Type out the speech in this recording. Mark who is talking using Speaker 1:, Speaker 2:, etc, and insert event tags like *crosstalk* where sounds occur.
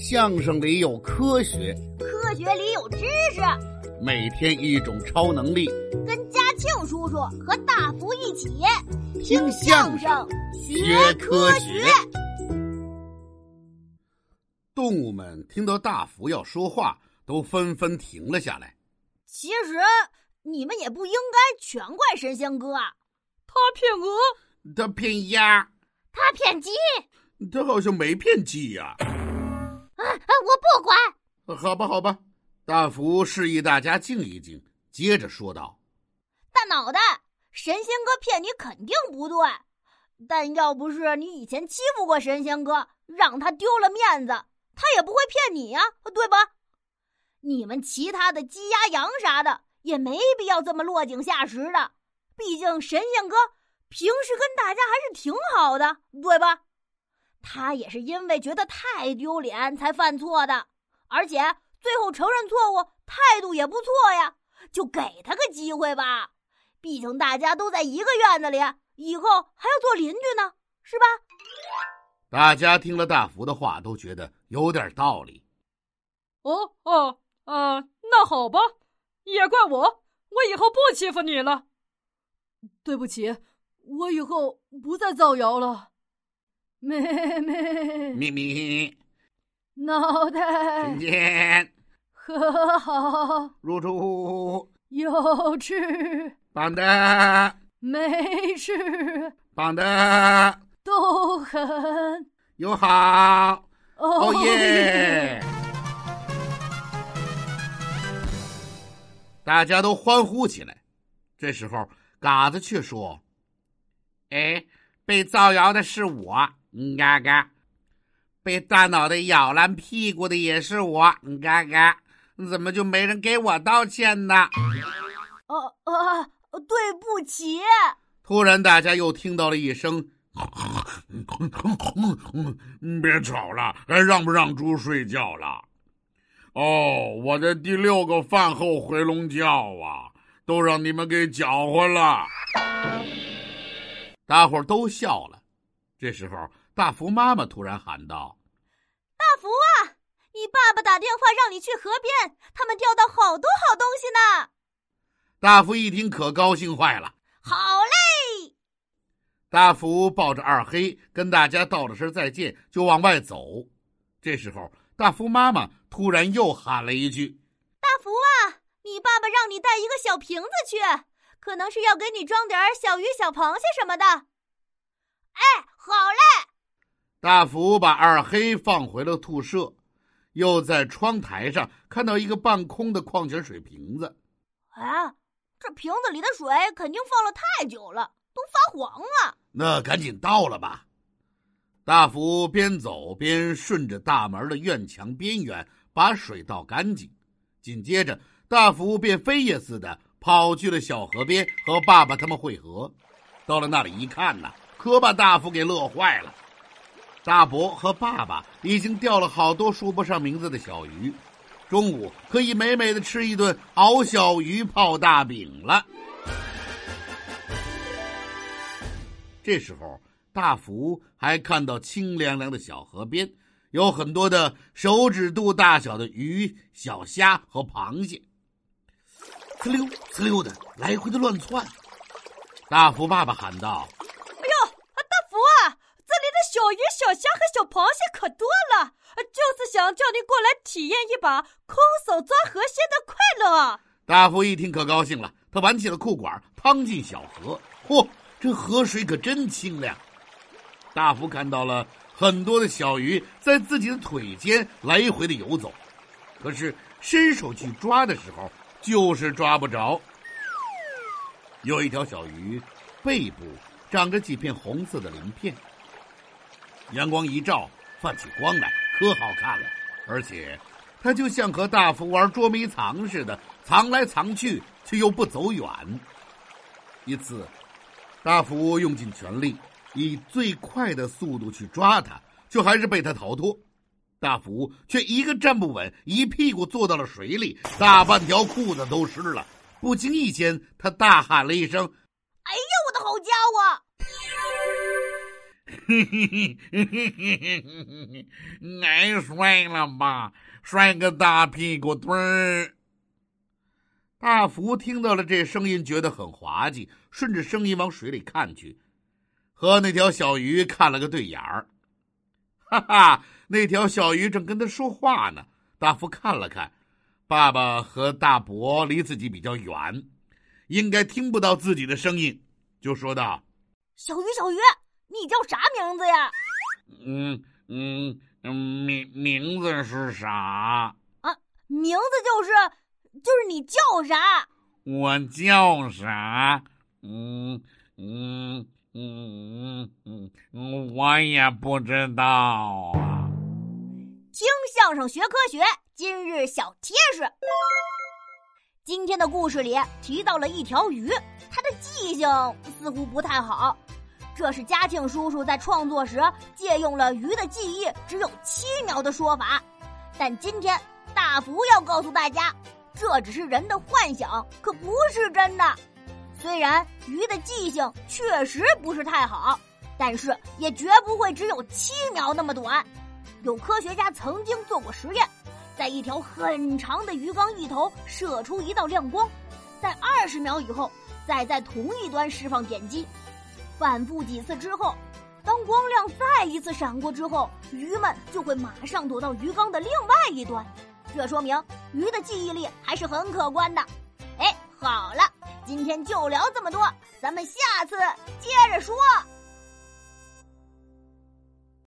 Speaker 1: 相声里有科学，
Speaker 2: 科学里有知识。
Speaker 1: 每天一种超能力，
Speaker 2: 跟嘉庆叔叔和大福一起
Speaker 1: 听相声学科学。动物们听到大福要说话，都纷纷停了下来。
Speaker 2: 其实你们也不应该全怪神仙哥啊，
Speaker 3: 他骗鹅，
Speaker 1: 他骗鸭，
Speaker 2: 他骗鸡，
Speaker 1: 他好像没骗鸡呀。
Speaker 2: 啊啊啊！我不管。
Speaker 1: 好吧，好吧。大福示意大家静一静，接着说道：“
Speaker 2: 大脑袋，神仙哥骗你肯定不对，但要不是你以前欺负过神仙哥，让他丢了面子，他也不会骗你呀，对吧？你们其他的鸡鸭羊啥的也没必要这么落井下石的，毕竟神仙哥平时跟大家还是挺好的，对吧？”他也是因为觉得太丢脸才犯错的，而且最后承认错误，态度也不错呀，就给他个机会吧。毕竟大家都在一个院子里，以后还要做邻居呢，是吧？
Speaker 1: 大家听了大福的话，都觉得有点道理。
Speaker 3: 哦哦啊，那好吧，也怪我，我以后不欺负你了。对不起，我以后不再造谣了。咩咩
Speaker 1: 咪咪，
Speaker 3: 脑袋
Speaker 1: 听见，
Speaker 3: 和好
Speaker 1: 入住
Speaker 3: 有吃
Speaker 1: 棒的
Speaker 3: 没吃
Speaker 1: 棒的
Speaker 3: 都很
Speaker 1: 友好
Speaker 3: 哦
Speaker 1: 耶！大家都欢呼起来。这时候，嘎子却说：“哎，被造谣的是我。”嘎嘎，被大脑袋咬烂屁股的也是我。嘎嘎，怎么就没人给我道歉呢？
Speaker 2: 哦哦，对不起。
Speaker 1: 突然，大家又听到了一声：“ *laughs* 别吵了，还让不让猪睡觉了？”哦，我的第六个饭后回笼觉啊，都让你们给搅和了。大伙儿都笑了。这时候，大福妈妈突然喊道：“
Speaker 2: 大福啊，你爸爸打电话让你去河边，他们钓到好多好东西呢。”
Speaker 1: 大福一听，可高兴坏了。
Speaker 2: 好嘞！
Speaker 1: 大福抱着二黑，跟大家道了声再见，就往外走。这时候，大福妈妈突然又喊了一句：“
Speaker 2: 大福啊，你爸爸让你带一个小瓶子去，可能是要给你装点小鱼、小螃蟹什么的。”
Speaker 1: 大福把二黑放回了兔舍，又在窗台上看到一个半空的矿泉水瓶子。
Speaker 2: 啊，这瓶子里的水肯定放了太久了，都发黄了。
Speaker 1: 那赶紧倒了吧！大福边走边顺着大门的院墙边缘把水倒干净，紧接着大福便飞也似的跑去了小河边和爸爸他们会合。到了那里一看呐。可把大福给乐坏了。大伯和爸爸已经钓了好多说不上名字的小鱼，中午可以美美的吃一顿熬小鱼泡大饼了。这时候，大福还看到清凉凉的小河边，有很多的手指肚大小的鱼、小虾和螃蟹，呲溜呲溜的来回的乱窜。大福爸爸喊道。
Speaker 3: 小鱼、小虾和小螃蟹可多了，就是想叫你过来体验一把空手抓河蟹的快乐。
Speaker 1: 大福一听可高兴了，他挽起了裤管，趟进小河。嚯，这河水可真清亮！大福看到了很多的小鱼在自己的腿间来回的游走，可是伸手去抓的时候就是抓不着。有一条小鱼，背部长着几片红色的鳞片。阳光一照，泛起光来，可好看了。而且，它就像和大福玩捉迷藏似的，藏来藏去，却又不走远。一次，大福用尽全力，以最快的速度去抓它，却还是被它逃脱。大福却一个站不稳，一屁股坐到了水里，大半条裤子都湿了。不经意间，他大喊了一声：“
Speaker 2: 哎呀，我的好家伙！”
Speaker 1: 嘿嘿嘿嘿嘿嘿嘿，爱摔了吧？摔个大屁股墩儿。大福听到了这声音，觉得很滑稽，顺着声音往水里看去，和那条小鱼看了个对眼儿。哈哈，那条小鱼正跟他说话呢。大福看了看，爸爸和大伯离自己比较远，应该听不到自己的声音，就说道：“
Speaker 2: 小鱼，小鱼，你叫啥名字呀？”“
Speaker 1: 嗯嗯嗯，名名字是啥？”“
Speaker 2: 啊，名字就是。”就是你叫啥？
Speaker 1: 我叫啥？嗯嗯嗯嗯嗯，我也不知道啊。
Speaker 2: 听相声学科学，今日小贴士。今天的故事里提到了一条鱼，它的记性似乎不太好。这是嘉庆叔叔在创作时借用了鱼的记忆只有七秒的说法，但今天大福要告诉大家。这只是人的幻想，可不是真的。虽然鱼的记性确实不是太好，但是也绝不会只有七秒那么短。有科学家曾经做过实验，在一条很长的鱼缸一头射出一道亮光，在二十秒以后再在同一端释放点击，反复几次之后，当光亮再一次闪过之后，鱼们就会马上躲到鱼缸的另外一端。这说明鱼的记忆力还是很可观的。哎，好了，今天就聊这么多，咱们下次接着说。